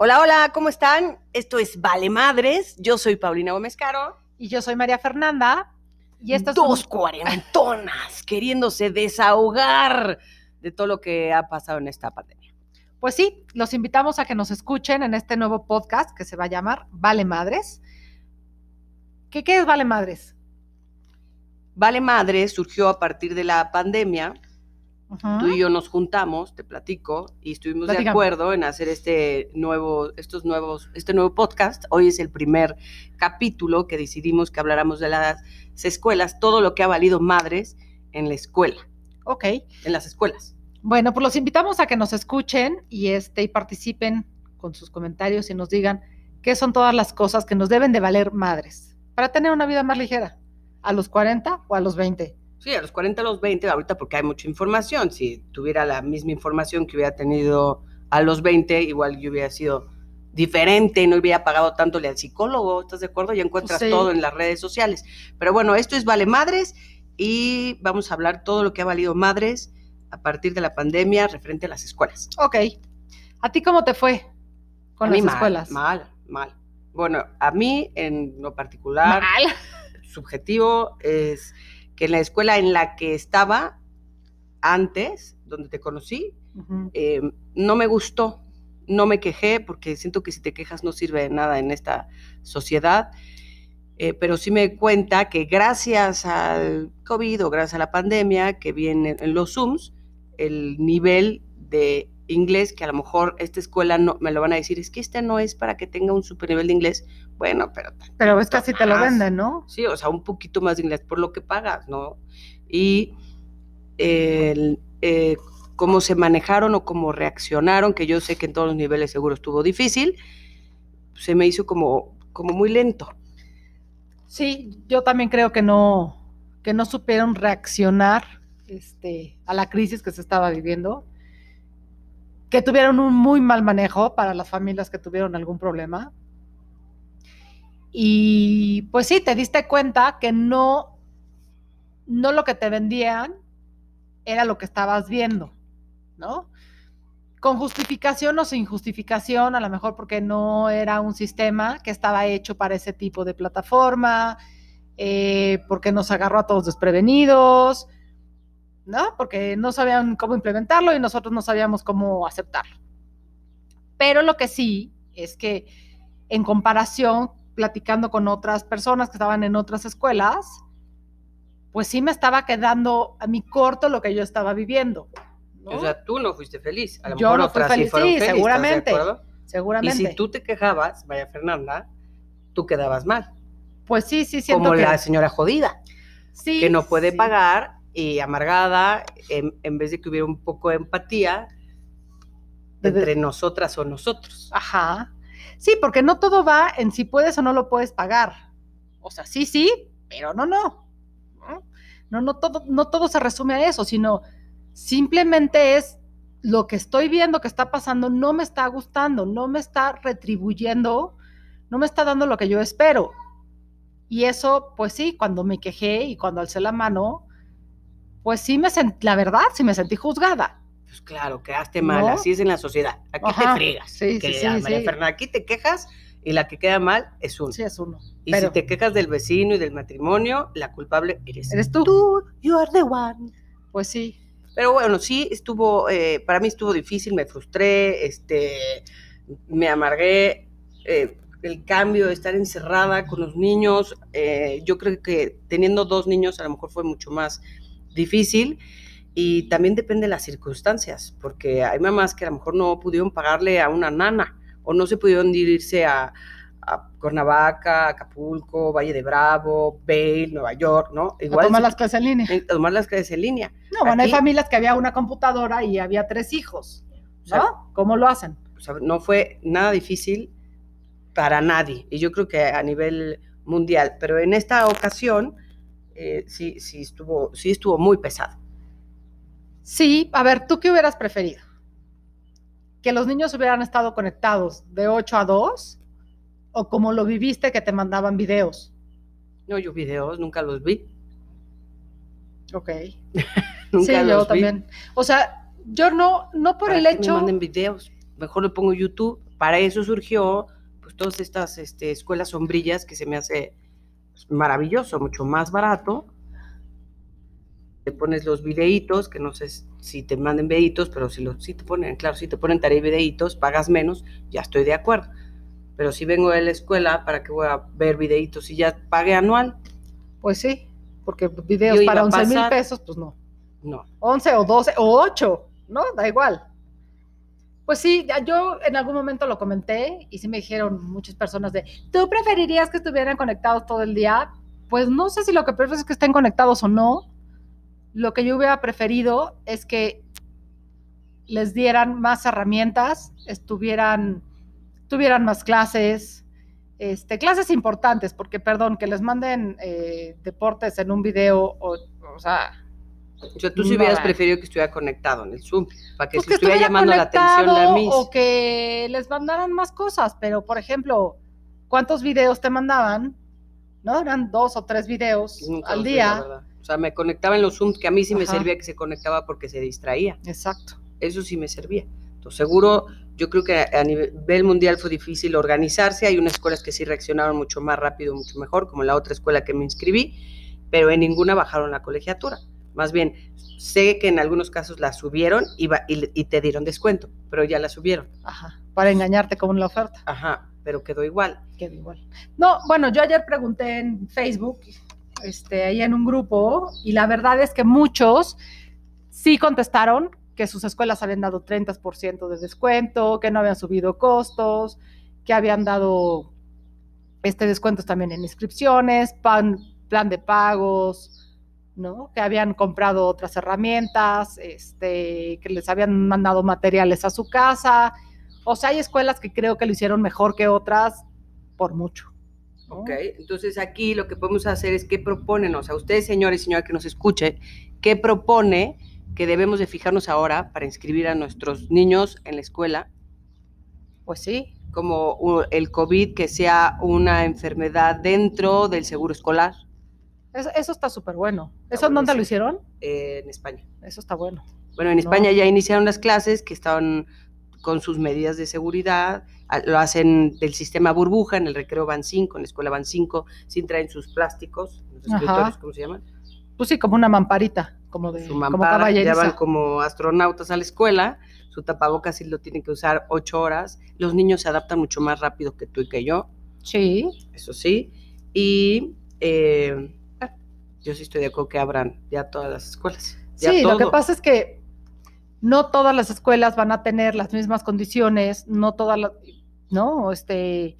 Hola, hola, ¿cómo están? Esto es Vale Madres. Yo soy Paulina Gómez Caro. Y yo soy María Fernanda. Y estas dos cuarentonas queriéndose desahogar de todo lo que ha pasado en esta pandemia. Pues sí, los invitamos a que nos escuchen en este nuevo podcast que se va a llamar Vale Madres. ¿Qué, qué es Vale Madres? Vale Madres surgió a partir de la pandemia Tú y yo nos juntamos, te platico, y estuvimos de acuerdo en hacer este nuevo, estos nuevos, este nuevo podcast. Hoy es el primer capítulo que decidimos que habláramos de las escuelas, todo lo que ha valido madres en la escuela. Ok. En las escuelas. Bueno, pues los invitamos a que nos escuchen y, este, y participen con sus comentarios y nos digan qué son todas las cosas que nos deben de valer madres para tener una vida más ligera, a los 40 o a los 20 Sí, a los 40, a los 20, ahorita porque hay mucha información. Si tuviera la misma información que hubiera tenido a los 20, igual yo hubiera sido diferente, no hubiera pagado tanto al psicólogo, ¿estás de acuerdo? Ya encuentras todo en las redes sociales. Pero bueno, esto es Vale Madres y vamos a hablar todo lo que ha valido madres a partir de la pandemia referente a las escuelas. Ok. ¿A ti cómo te fue con las escuelas? Mal, mal. Bueno, a mí en lo particular, mal. subjetivo es que en la escuela en la que estaba antes, donde te conocí, eh, no me gustó, no me quejé, porque siento que si te quejas no sirve de nada en esta sociedad. Eh, pero sí me cuenta que gracias al COVID o gracias a la pandemia que viene en los Zooms, el nivel de inglés, que a lo mejor esta escuela no me lo van a decir, es que este no es para que tenga un super nivel de inglés, bueno, pero... Pero es casi te lo venden, ¿no? Sí, o sea, un poquito más de inglés por lo que pagas, ¿no? Y eh, cómo se manejaron o cómo reaccionaron, que yo sé que en todos los niveles seguro estuvo difícil, se me hizo como, como muy lento. Sí, yo también creo que no, que no supieron reaccionar este, a la crisis que se estaba viviendo, que tuvieron un muy mal manejo para las familias que tuvieron algún problema, y pues sí, te diste cuenta que no, no lo que te vendían era lo que estabas viendo, ¿no? Con justificación o sin justificación, a lo mejor porque no era un sistema que estaba hecho para ese tipo de plataforma, eh, porque nos agarró a todos desprevenidos, ¿no? Porque no sabían cómo implementarlo y nosotros no sabíamos cómo aceptarlo. Pero lo que sí es que en comparación platicando con otras personas que estaban en otras escuelas, pues sí me estaba quedando a mi corto lo que yo estaba viviendo. O sea, tú no fuiste feliz. A lo yo no fui feliz, sí, seguramente. seguramente. Y si tú te quejabas, vaya Fernanda, tú quedabas mal. Pues sí, sí, siento Como la señora jodida. Sí. Que no puede pagar y amargada, en, vez de que hubiera un poco de empatía entre nosotras o nosotros. Ajá. Sí, porque no todo va en si puedes o no lo puedes pagar. O sea, sí, sí, pero no, no. No, no todo, no todo se resume a eso, sino simplemente es lo que estoy viendo que está pasando, no me está gustando, no me está retribuyendo, no me está dando lo que yo espero. Y eso, pues sí, cuando me quejé y cuando alcé la mano, pues sí me sentí, la verdad, sí me sentí juzgada. Pues claro, quedaste mal, así es en la sociedad. Aquí te friegas. Sí, sí, sí, María Fernanda, aquí te quejas y la que queda mal es uno. Sí, es uno. Y si te quejas del vecino y del matrimonio, la culpable eres, eres tú. Tú, you are the one. Pues sí. Pero bueno, sí, estuvo, eh, para mí estuvo difícil, me frustré, este, me amargué. Eh, el cambio de estar encerrada con los niños, eh, yo creo que teniendo dos niños a lo mejor fue mucho más difícil. Y también depende de las circunstancias, porque hay mamás que a lo mejor no pudieron pagarle a una nana o no se pudieron irse a, a Cuernavaca, Acapulco, Valle de Bravo, Bale, Nueva York, ¿no? Igual a tomar las clases en línea. A tomar las clases en línea. No, bueno, hay familias que había una computadora y había tres hijos, ¿no? ¿Cómo lo hacen? no fue nada difícil para nadie, y yo creo que a nivel mundial, pero en esta ocasión eh, sí, sí, estuvo, sí estuvo muy pesado. Sí, a ver, ¿tú qué hubieras preferido? ¿Que los niños hubieran estado conectados de 8 a 2? ¿O como lo viviste que te mandaban videos? No, yo videos nunca los vi. Ok. sí, yo también. O sea, yo no, no por el hecho. Me manden videos. Mejor le pongo YouTube para eso surgió pues todas estas este, escuelas sombrillas que se me hace maravilloso, mucho más barato. Te pones los videitos, que no sé si te manden videitos, pero si, lo, si te ponen, claro, si te ponen tarea y videitos, pagas menos, ya estoy de acuerdo. Pero si vengo de la escuela, ¿para qué voy a ver videitos y ya pagué anual? Pues sí, porque videos para 11 mil pesos, pues no. No. 11 o 12 o 8, ¿no? Da igual. Pues sí, yo en algún momento lo comenté y sí me dijeron muchas personas de, ¿tú preferirías que estuvieran conectados todo el día? Pues no sé si lo que prefieres es que estén conectados o no. Lo que yo hubiera preferido es que les dieran más herramientas, estuvieran, tuvieran más clases, este, clases importantes, porque perdón, que les manden eh, deportes en un video, o, o sea, o sea, tú si hubieras preferido que estuviera conectado en el Zoom, para que, pues estuviera, llamando la atención a mí. O que les mandaran más cosas, pero por ejemplo, ¿cuántos videos te mandaban? ¿No? Eran dos o tres videos al día. o sea, me conectaba en los Zoom, que a mí sí me servía que se conectaba porque se distraía. Exacto. Eso sí me servía. Entonces, seguro, yo creo que a nivel mundial fue difícil organizarse. Hay unas escuelas que sí reaccionaron mucho más rápido, mucho mejor, como la otra escuela que me inscribí, pero en ninguna bajaron la colegiatura. Más bien, sé que en algunos casos la subieron y, y, te dieron descuento, pero ya la subieron. Ajá, para engañarte con la oferta. Ajá, pero quedó igual. Quedó igual. No, bueno, yo ayer pregunté en Facebook, este, ahí en un grupo, y la verdad es que muchos sí contestaron que sus escuelas habían dado 30% de descuento, que no habían subido costos, que habían dado este descuentos también en inscripciones, plan de pagos, ¿no? Que habían comprado otras herramientas, este, que les habían mandado materiales a su casa. O sea, hay escuelas que creo que lo hicieron mejor que otras por mucho. Ok, entonces aquí lo que podemos hacer es qué proponen, o sea, ustedes, señores y señora que nos escuche, qué propone que debemos de fijarnos ahora para inscribir a nuestros niños en la escuela. Pues sí. Como el COVID, que sea una enfermedad dentro del seguro escolar eso, está súper bueno. ¿Eso en dónde lo hicieron? en España. Eso está bueno. Bueno, en España ya iniciaron las clases que estaban con sus medidas de seguridad, lo hacen del sistema burbuja, en el recreo van cinco, en la escuela van cinco, sin traen sus plásticos, los escritores, ¿cómo se llaman? Pues sí, como una mamparita, como de su mampara, como ya van como astronautas a la escuela, su tapabocas sí lo tienen que usar ocho horas, los niños se adaptan mucho más rápido que tú y que yo. Sí. Eso sí, y... Eh, yo sí estoy de acuerdo que abran ya todas las escuelas. sí, lo que pasa es que no todas las escuelas van a tener las mismas condiciones, no todas las, ¿no? Este,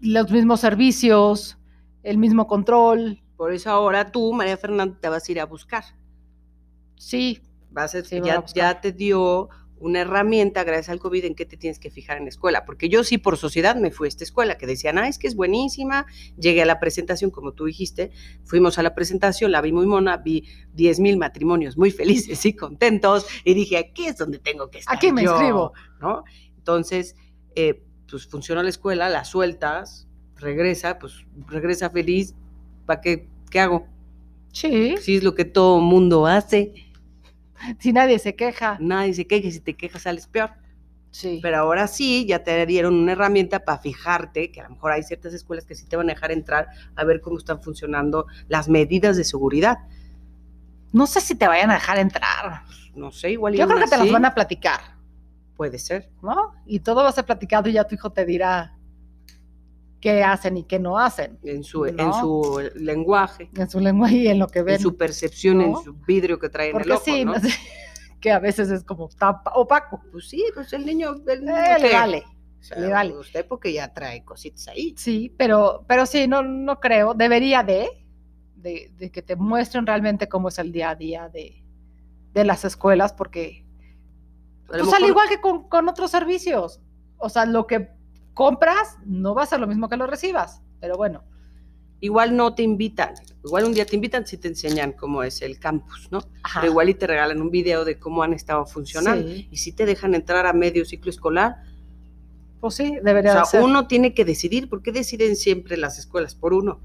los mismos servicios, el mismo control. Por eso ahora tú, María Fernanda, te vas a ir a buscar. Sí. Vas a, ya, ya te dio una herramienta gracias al COVID en qué te tienes que fijar en la escuela, porque yo sí por sociedad me fui a esta escuela que decían, ah, es que es buenísima, llegué a la presentación, como tú dijiste, fuimos a la presentación, la vi muy mona, vi 10 mil matrimonios muy felices y contentos, y dije, aquí es donde tengo que estar. Aquí me inscribo. ¿no? Entonces, eh, pues funciona la escuela, la sueltas, regresa, pues regresa feliz, ¿para qué, qué hago? Sí. Sí, es lo que todo mundo hace. Si nadie se queja. Nadie se queja, si te quejas sales peor. Sí. Pero ahora sí, ya te dieron una herramienta para fijarte, que a lo mejor hay ciertas escuelas que sí te van a dejar entrar a ver cómo están funcionando las medidas de seguridad. No sé si te vayan a dejar entrar. No sé, igual. Yo creo que te las van a platicar. Puede ser. ¿No? Y todo va a ser platicado y ya tu hijo te dirá, qué hacen y qué no hacen. En su, en su lenguaje. En su lenguaje y en lo que ven. En su percepción, en su vidrio que trae en el ojo, sí, ¿no? que a veces es como opaco. Pues sí, pues el niño... El eh, le vale. le vale. Usted porque ya trae cositas ahí. Sí, pero, pero sí, no, no creo. Debería de, de, que te muestren realmente cómo es el día a día de, de las escuelas, porque... Pues al igual que con, con otros servicios. O sea, lo que compras, no va a ser lo mismo que lo recibas, pero bueno. Igual no te invitan, igual un día te invitan si te enseñan cómo es el campus, ¿no? Pero igual y te regalan un video de cómo han estado funcionando. Y si te dejan entrar a medio ciclo escolar. Pues sí, debería o sea, uno tiene que decidir, ¿por qué deciden siempre las escuelas por uno?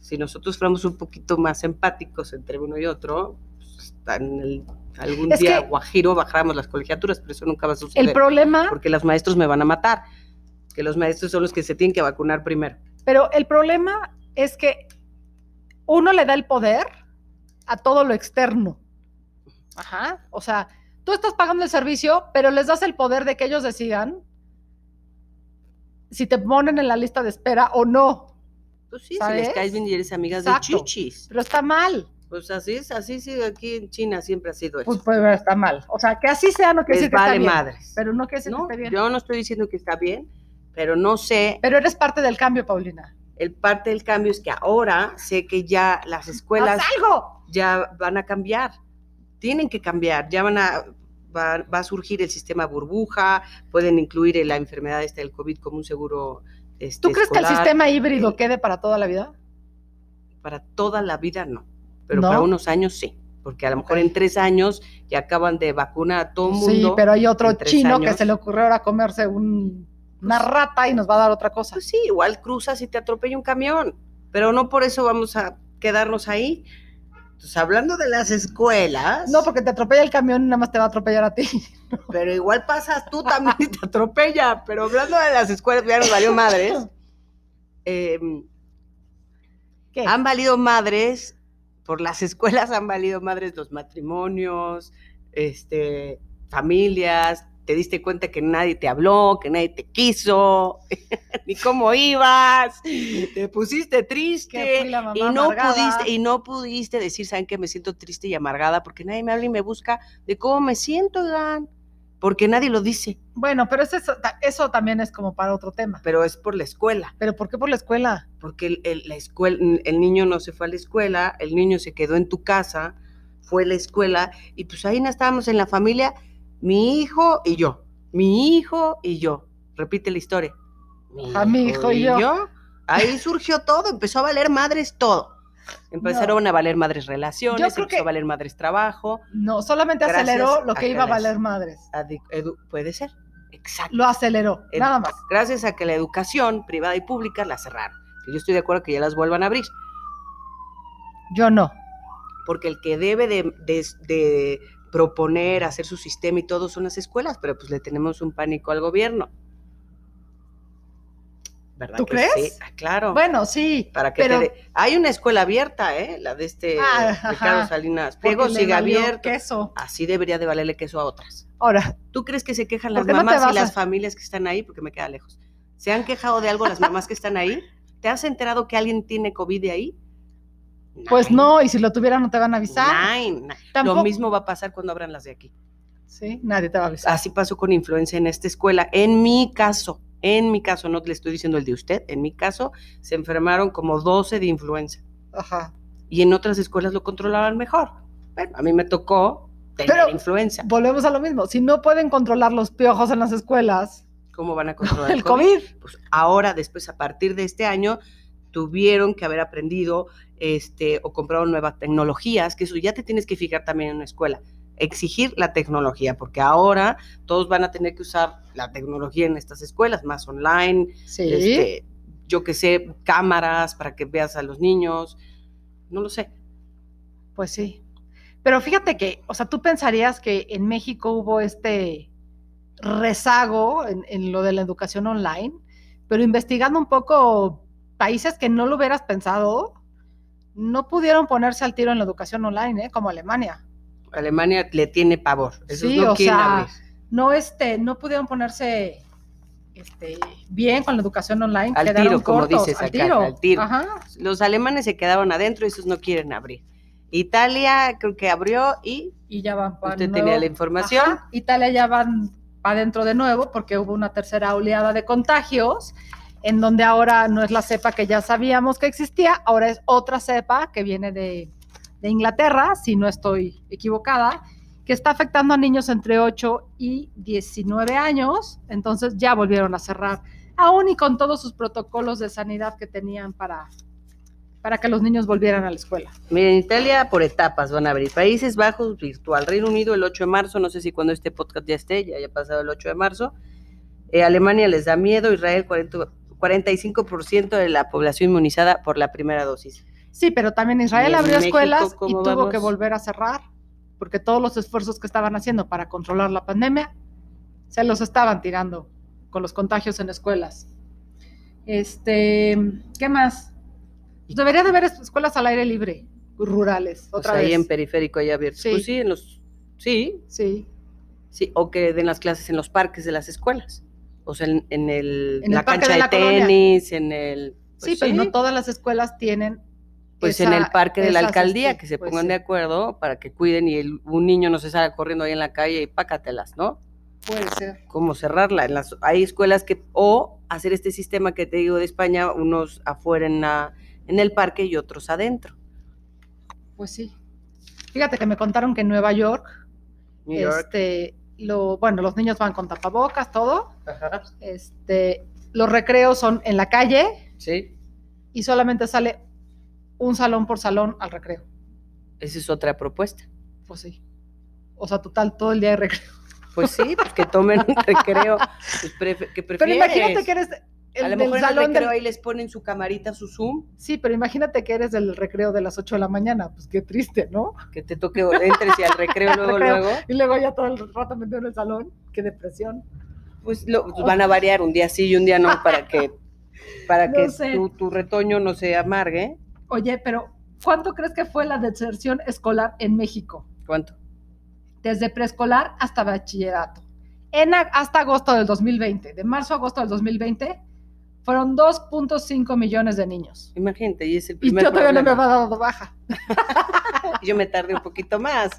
Si nosotros fuéramos un poquito más empáticos entre uno y otro, pues, en el algún día guajiro bajáramos las colegiaturas, pero eso nunca va a suceder. El problema. Porque los maestros me van a matar. Que los maestros son los que se tienen que vacunar primero. Pero el problema es que uno le da el poder a todo lo externo. Ajá. O sea, tú estás pagando el servicio, pero les das el poder de que ellos decidan si te ponen en la lista de espera o no. Pues sí, si les caes bien y eres amigas de chichis. Pero está mal. Pues así es, así sí, aquí en China siempre ha sido eso. Pues, pues está mal. O sea, que así sea no quiere decir que está bien. madres. Pero no quiere decir que esté bien. Yo no estoy diciendo que está bien, pero no sé. Pero eres parte del cambio, Paulina. El parte del cambio es que ahora sé que ya las escuelas algo! ya van a cambiar. Tienen que cambiar, ya van a va, a surgir el sistema burbuja, pueden incluir la enfermedad esta del COVID como un seguro. Este, ¿Tú crees que el sistema híbrido quede para toda la vida? Para toda la vida no, pero para unos años sí porque a lo mejor en tres años ya acaban de vacunar a todo el mundo. Sí, pero hay otro chino que se le ocurrió ahora comerse una pues rata y nos va a dar otra cosa. Pues sí, igual cruzas y te atropella un camión, pero no por eso vamos a quedarnos ahí. Entonces, hablando de las escuelas. No, porque te atropella el camión y nada más te va a atropellar a ti. Pero igual pasas tú también y te atropella. Pero hablando de las escuelas, ya nos valió madres. Em, ¿Qué? Han valido madres, por las escuelas han valido madres los matrimonios, este, familias, te diste cuenta que nadie te habló, que nadie te quiso, ni cómo ibas, te pusiste triste y no pudiste y no pudiste decir, saben que me siento triste y amargada porque nadie me habla y me busca de cómo me siento, Dan, porque nadie lo dice. Bueno, pero eso, eso también es como para otro tema. Pero es por la escuela. ¿Pero por qué por la escuela? Porque el, la escuela, el niño no se fue a la escuela, el niño se quedó en tu casa, fue a la escuela y pues ahí no estábamos en la familia mi hijo y yo, mi hijo y yo. Repite la historia. a mi hijo y, yo. Ahí surgió todo, empezó a valer madres todo. Empezaron a valer madres relaciones, empezó a valer madres trabajo. No, solamente aceleró lo que iba a valer madres. puede ser, exacto. Lo aceleró, nada más. Gracias a que la educación privada y pública la cerraron. Yo estoy de acuerdo que ya las vuelvan a abrir. Yo no. Porque el que debe de proponer, hacer su sistema y todo son las escuelas, pero pues le tenemos un pánico al gobierno. ¿Verdad ¿Tú crees? Sí, ah, claro. Bueno, sí. Para que Hay una escuela abierta, ¿eh? La de este ah, Ricardo Salinas Pliego sigue abierto. Queso. Así debería de valerle queso a otras. Ahora. ¿Tú crees que se quejan las mamás y las familias que están ahí? Porque me queda lejos. ¿Se han quejado de algo las mamás que están ahí? ¿Te has enterado que alguien tiene COVID ahí? Pues no, y si lo tuvieran no te van a avisar. Lo mismo va a pasar cuando abran las de aquí. Sí, nadie te va a avisar. Así pasó con influencia en esta escuela. En mi caso, en mi caso, no le estoy diciendo el de usted, en mi caso, se enfermaron como 12 de influenza. Ajá. Y en otras escuelas lo controlaban mejor. Bueno, a mí me tocó tener influenza. Volvemos a lo mismo. Si no pueden controlar los piojos en las escuelas, ¿cómo van a controlar el COVID? Pues ahora, después, a partir de este año, tuvieron que haber aprendido este, o compraron nuevas tecnologías, que eso ya te tienes que fijar también en una escuela. Exigir la tecnología, porque ahora todos van a tener que usar la tecnología en estas escuelas, más online, este, yo que sé, cámaras para que veas a los niños, no lo sé. Pues sí. Pero fíjate que, o sea, tú pensarías que en México hubo este rezago en, en lo de la educación online, pero investigando un poco países que no lo hubieras pensado, no pudieron ponerse al tiro en la educación online, ¿eh? como Alemania. Alemania le tiene pavor. sí, o sea, no, este, no pudieron ponerse este, bien con la educación online. Al tiro, como dices al tiro. al tiro. Los alemanes se quedaron adentro y esos no quieren abrir. Italia creo que abrió y, y ya van para Usted tenía la información. Italia ya van para adentro de nuevo porque hubo una tercera oleada de contagios en donde ahora no es la cepa que ya sabíamos que existía, ahora es otra cepa que viene de, Inglaterra, si no estoy equivocada, que está afectando a niños entre 8 y 19 años, entonces ya volvieron a cerrar, aún y con todos sus protocolos de sanidad que tenían para, para que los niños volvieran a la escuela. Miren, Italia por etapas van a abrir. Países Bajos virtual. Reino Unido el 8 de marzo, no sé si cuando este podcast ya esté, ya haya pasado el 8 de marzo. Eh, Alemania les da miedo, Israel 40, 45% de la población inmunizada por la primera dosis. Sí, pero también Israel abrió escuelas y tuvo que volver a cerrar porque todos los esfuerzos que estaban haciendo para controlar la pandemia se los estaban tirando con los contagios en escuelas. Este, ¿qué más? Debería de haber escuelas al aire libre, rurales, Pues otra ahí vez. en periférico hay abiertos. Sí. Pues sí, en los, sí, Sí, sí, o que den las clases en los parques de las escuelas. O sea, en, en el, En la cancha de colonia. tenis, en el... sí, pero no todas las escuelas tienen. Pues en el parque de la alcaldía, este, que se pues pongan sí, de acuerdo para que cuiden y el- un niño no se salga corriendo ahí en la calle y pácatelas, ¿no? Puede ser. Como cerrarla. En las, hay escuelas que, o hacer este sistema que te digo de España, unos afuera en, la, en el parque y otros adentro. Pues sí. Fíjate que me contaron que en Nueva York, York. este, lo, bueno, los niños van con tapabocas, todo. Ajá. Este, los recreos son en la calle Sí, y solamente sale un salón por salón al recreo. esa es otra propuesta. Pues sí. O sea, total, todo el día de recreo. Pues sí, pues que tomen un recreo. Pues prefe- ¿Qué Pero imagínate que eres el a lo mejor en el salón recreo del- ahí les ponen su camarita, su Zoom, Sí, pero imagínate que eres del recreo de las 8 de la mañana. Pues qué triste, ¿no? que te toque, entres y al recreo luego, Recreo. luego. Y luego ya todo el rato metido en el salón. Qué depresión. Pues lo, pues van a variar un día sí y un día no para que para No que tu, tu retoño no se amargue. Oye, pero ¿cuánto crees que fue la deserción escolar en México? ¿Cuánto? Desde preescolar hasta bachillerato. En, hasta agosto del 2020, de marzo a agosto del 2020, fueron 2.5 millones de niños. Imagínate, y es el Y primer yo todavía no me había dado baja. Yo me tardé un poquito más.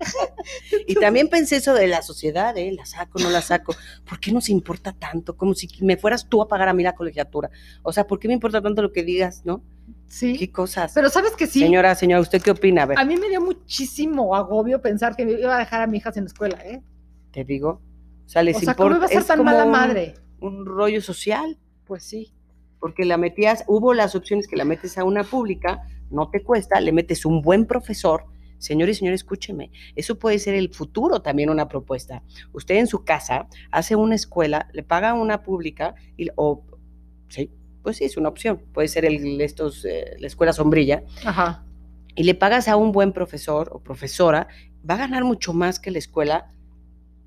Y también pensé eso de la sociedad, ¿eh? La saco, no la saco. ¿Por qué nos importa tanto? Como si me fueras tú a pagar a mí la colegiatura. O sea, ¿por qué me importa tanto lo que digas, no? Sí. ¿Qué cosas? Pero sabes que sí, Señora, señora, ¿usted qué opina? A ver, a mí me dio muchísimo agobio pensar que me iba a dejar a mi hija sin escuela, ¿eh? te digo. O sea, les O sea, ¿cómo importa. iba a ser es tan mala madre? Un rollo social. Pues sí. porque la metías, hubo las opciones que la metes a una pública, no te cuesta, le metes un buen profesor. Señores y señores, escúcheme, eso puede ser el futuro también una propuesta. Usted en su casa hace una escuela, le paga una pública, y, o, sí, pues sí, es una opción, puede ser el, estos, eh, la escuela sombrilla, Ajá. y le pagas a un buen profesor o profesora, va a ganar mucho más que la escuela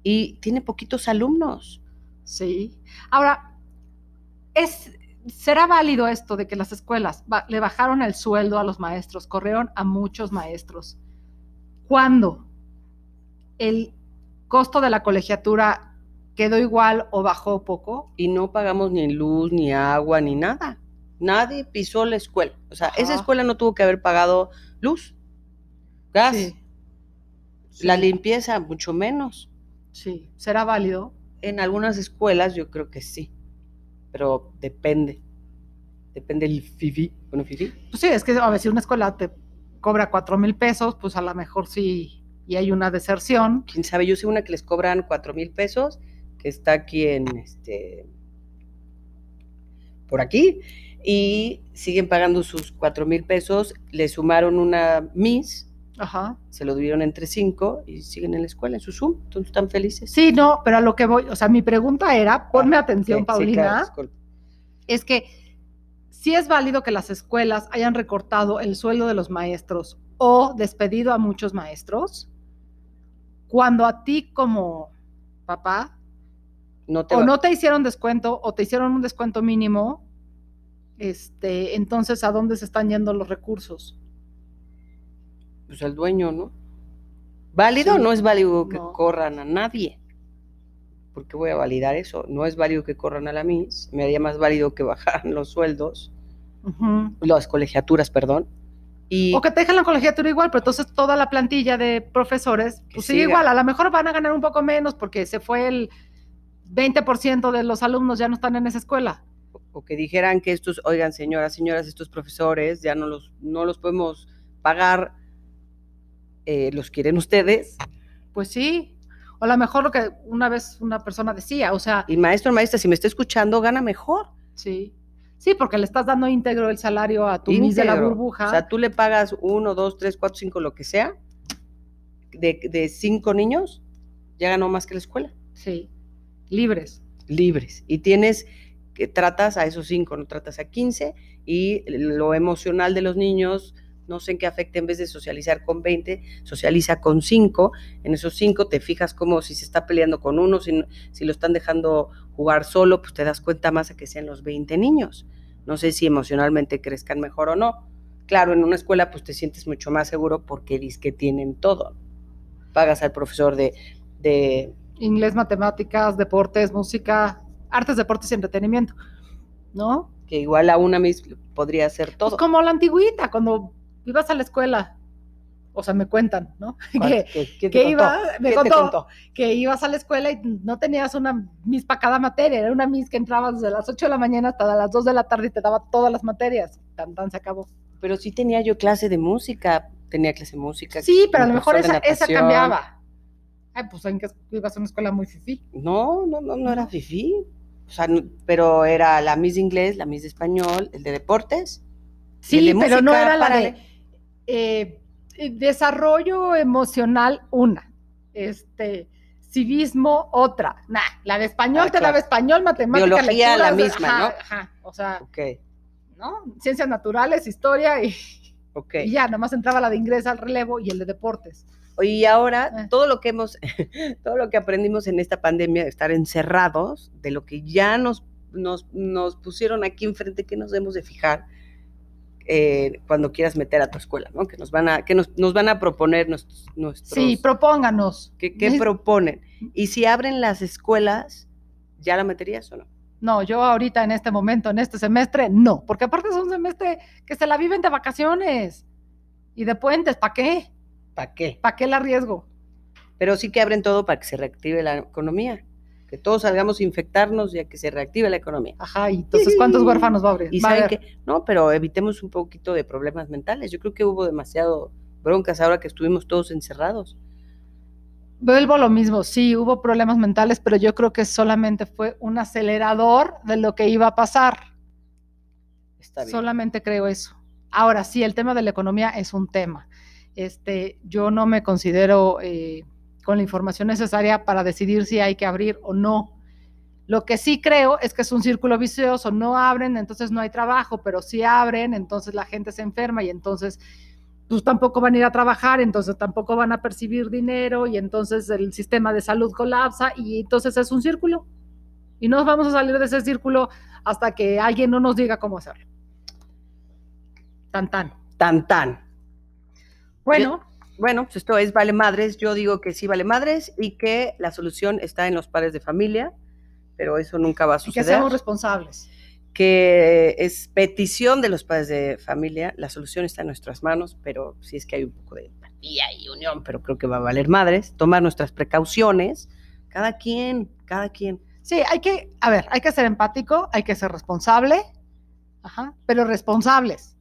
y tiene poquitos alumnos. Sí. Ahora, es, ¿será válido esto de que las escuelas ba- le bajaron el sueldo a los maestros, corrieron a muchos maestros? ¿Cuándo el costo de la colegiatura quedó igual o bajó poco? y no pagamos ni luz, ni agua, ni nada. Nadie pisó la escuela. O sea, esa Ajá. escuela no tuvo que haber pagado luz, gas, la Sí. limpieza, mucho menos. Sí. ¿Será válido? En algunas escuelas yo creo que sí, pero depende. Depende el FIFI. Bueno, FIFI. Pues sí, es que a ver, si una escuela te cobra cuatro mil pesos, pues a lo mejor sí, y hay una deserción. Quién sabe, yo sé una que les cobran cuatro mil pesos, que está aquí en este. por aquí, y siguen pagando sus cuatro mil pesos, le sumaron una Miss, Ajá. se lo dieron entre cinco y siguen en la escuela, en su Zoom, entonces están felices. Sí, no, pero a lo que voy, o sea, mi pregunta era, ponme atención, Sí, sí, Paulina, claro, es que sí es válido que las escuelas hayan recortado el sueldo de los maestros o despedido a muchos maestros, cuando a ti como papá no te o va- no te hicieron descuento o te hicieron un descuento mínimo, este, entonces ¿a dónde se están yendo los recursos? Pues al dueño, ¿no? ¿Válido o Sí. no es válido que No. corran a nadie? ¿Por qué voy a validar eso? No es válido que corran a la MIS, me haría más válido que bajaran los sueldos, las colegiaturas, perdón. Y O que te dejen la colegiatura igual, pero entonces toda la plantilla de profesores, pues sigue igual, a lo mejor van a ganar un poco menos porque se fue el 20% de los alumnos ya no están en esa escuela. o que dijeran que estos, oigan, señoras, señoras, estos profesores ya no los, no los podemos pagar, eh, los quieren ustedes. Pues sí. O a lo mejor lo que una vez una persona decía, o sea, Y maestro, maestra, si me está escuchando, gana mejor. sí. Sí, porque le estás dando íntegro el salario a tu mis de la Íntegro. burbuja. O sea, tú le pagas uno, dos, tres, cuatro, cinco, lo que sea, de, de cinco niños, ya ganó más que la escuela, sí. Libres. libres. Y tienes, que tratas a esos cinco, no tratas a 15, y lo emocional de los niños no sé en qué afecta, en vez de socializar con 20, socializa con 5. En esos 5 te fijas como si se está peleando con uno, si, si lo están dejando jugar solo, pues te das cuenta más a que sean los 20 niños. No sé si emocionalmente crezcan mejor o no. Claro, en una escuela pues te sientes mucho más seguro porque dices que tienen todo. Pagas al profesor de, de... Inglés, matemáticas, deportes, música, artes, deportes y entretenimiento, ¿no? Que igual a una misma podría ser todo. Pues como la antigüita, cuando ibas a la escuela, o sea, me cuentan, ¿no? Que, que iba, me contó, que ibas a la escuela y no tenías una mis para cada materia, era una mis que entrabas desde las 8 de la mañana hasta las 2 de la tarde y te daba todas las materias, tan tan se acabó. Pero sí tenía yo clase de música, tenía clase de música. Sí, pero a lo mejor esa, esa cambiaba. Ay, pues en que ibas a una escuela muy fifí. No, no, no, no era fifí. O sea, pero era la Miss de inglés, la Miss de español, el de deportes. Sí, pero no era la de eh, desarrollo emocional una, este civismo otra. Nah, la de español ah, te daba español, matemática, Biología la misma, ¿no? Ajá, o sea, ¿no? Ciencias naturales, historia y, y ya, nada más entraba la de inglés al relevo y el de deportes. Y ahora ah. todo lo que hemos, todo lo que aprendimos en esta pandemia de estar encerrados, de lo que ya nos, nos, nos pusieron aquí enfrente, que nos debemos de fijar eh, cuando quieras meter a tu escuela, ¿no? Que nos van a, que nos, nos van a proponer nuestros, nuestros Sí, propónganos. ¿Qué, qué proponen? Y si abren las escuelas, ¿ya la meterías o no? No, yo ahorita en este momento, en este semestre, no, porque aparte es un semestre que se la viven de vacaciones y de puentes, ¿para qué? ¿Para qué? ¿Para qué el arriesgo? Pero sí que abren todo para que se reactive la economía. Que todos salgamos a infectarnos y a que se reactive la economía. Ajá, y entonces, ¿cuántos huérfanos va a abrir? Y saben que, no, pero evitemos un poquito de problemas mentales. Yo creo que hubo demasiado broncas ahora que estuvimos todos encerrados. Vuelvo a lo mismo, sí, hubo problemas mentales, pero yo creo que solamente fue un acelerador de lo que iba a pasar. Está bien. Solamente creo eso. Ahora sí, el tema de la economía es un tema. Este, yo no me considero eh, con la información necesaria para decidir si hay que abrir o no. Lo que sí creo es que es un círculo vicioso, no abren, entonces no hay trabajo, pero si abren, entonces la gente se enferma y entonces pues tampoco van a ir a trabajar, entonces tampoco van a percibir dinero y entonces el sistema de salud colapsa y entonces es un círculo. Y no vamos a salir de ese círculo hasta que alguien no nos diga cómo hacerlo. Tan tan. Tan tan. Bueno. Bueno, pues esto es vale madres. Yo digo que sí vale madres y que la solución está en los padres de familia, pero eso nunca va a suceder. Y que seamos responsables. Que es petición de los padres de familia. La solución está en nuestras manos, pero sí es que hay un poco de empatía y unión, pero creo que va a valer madres. Tomar nuestras precauciones. Cada quien, cada quien. Sí, hay que, a ver, hay que ser empático, hay que ser responsable, ajá, pero responsables.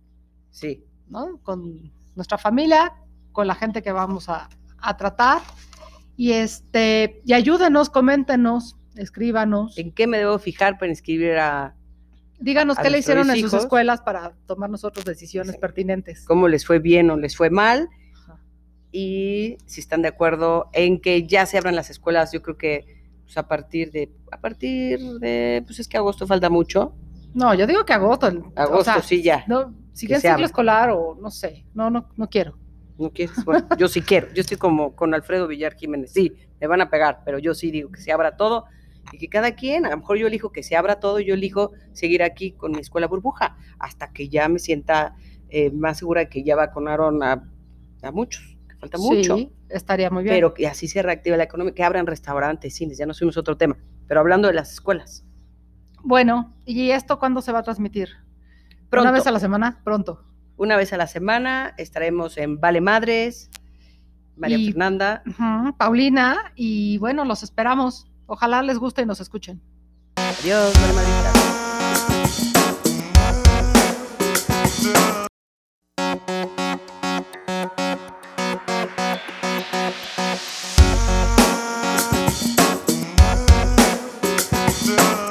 Sí. ¿No? Con nuestra familia, con la gente que vamos a, tratar. Y, este, y ayúdenos, coméntenos, escríbanos. ¿En qué me debo fijar para inscribir a... Díganos qué le hicieron en sus escuelas para tomar nosotros decisiones pertinentes. ¿Cómo les fue bien o les fue mal? Y si están de acuerdo en que ya se abran las escuelas, yo creo que pues, a partir de, a partir de, pues es que agosto falta mucho. No, yo digo que agosto. Agosto, sí, ya. No, sigue en ciclo escolar o no sé. No, no, no quiero. No quieres. Bueno, yo sí quiero. Yo estoy como con Alfredo Villar Jiménez. Sí, me van a pegar, pero yo sí digo que se abra todo y que cada quien, a lo mejor yo elijo que se abra todo, yo elijo seguir aquí con mi escuela burbuja hasta que ya me sienta eh, más segura de que ya vacunaron a, a muchos, que falta mucho. Sí, estaría muy bien. Pero que así se reactive la economía, que abran restaurantes, cines, ya no subimos otro tema. Pero hablando de las escuelas. Bueno, ¿y esto cuándo se va a transmitir? Pronto. ¿Una vez a la semana? Pronto. Una vez a la semana estaremos en Vale Madres, María Fernanda. Paulina, y bueno, los esperamos. Ojalá les guste y nos escuchen. Adiós, Madrita.